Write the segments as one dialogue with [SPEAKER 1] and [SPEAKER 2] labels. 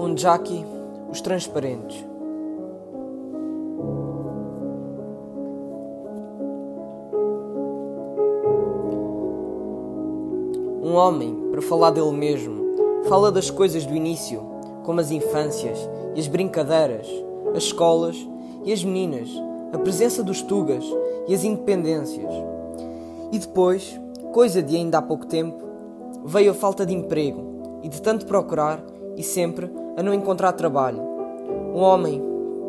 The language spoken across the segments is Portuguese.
[SPEAKER 1] Tom Jackie, Os Transparentes. Um homem, para falar dele mesmo, fala das coisas do início, como as infâncias e as brincadeiras, as escolas e as meninas, a presença dos tugas e as independências. E depois, coisa de ainda há pouco tempo, veio a falta de emprego e de tanto procurar e sempre a não encontrar trabalho. Um homem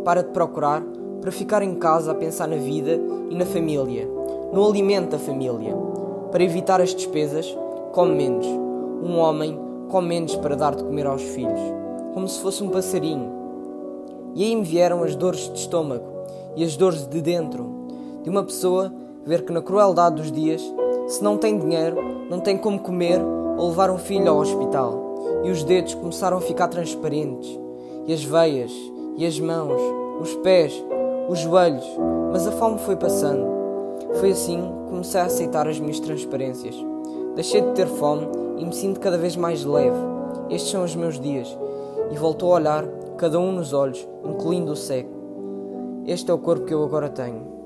[SPEAKER 1] para de procurar para ficar em casa a pensar na vida e na família, no alimento da família. Para evitar as despesas, come menos. Um homem come menos para dar de comer aos filhos, como se fosse um passarinho. E aí me vieram as dores de estômago e as dores de dentro, de uma pessoa ver que na crueldade dos dias, se não tem dinheiro, não tem como comer ou levar um filho ao hospital. E os dedos começaram a ficar transparentes, e as veias, e as mãos, os pés, os joelhos, mas a fome foi passando. Foi assim que comecei a aceitar as minhas transparências. Deixei de ter fome e me sinto cada vez mais leve. Estes são os meus dias. E voltou a olhar, cada um nos olhos, incluindo o seco. Este é o corpo que eu agora tenho.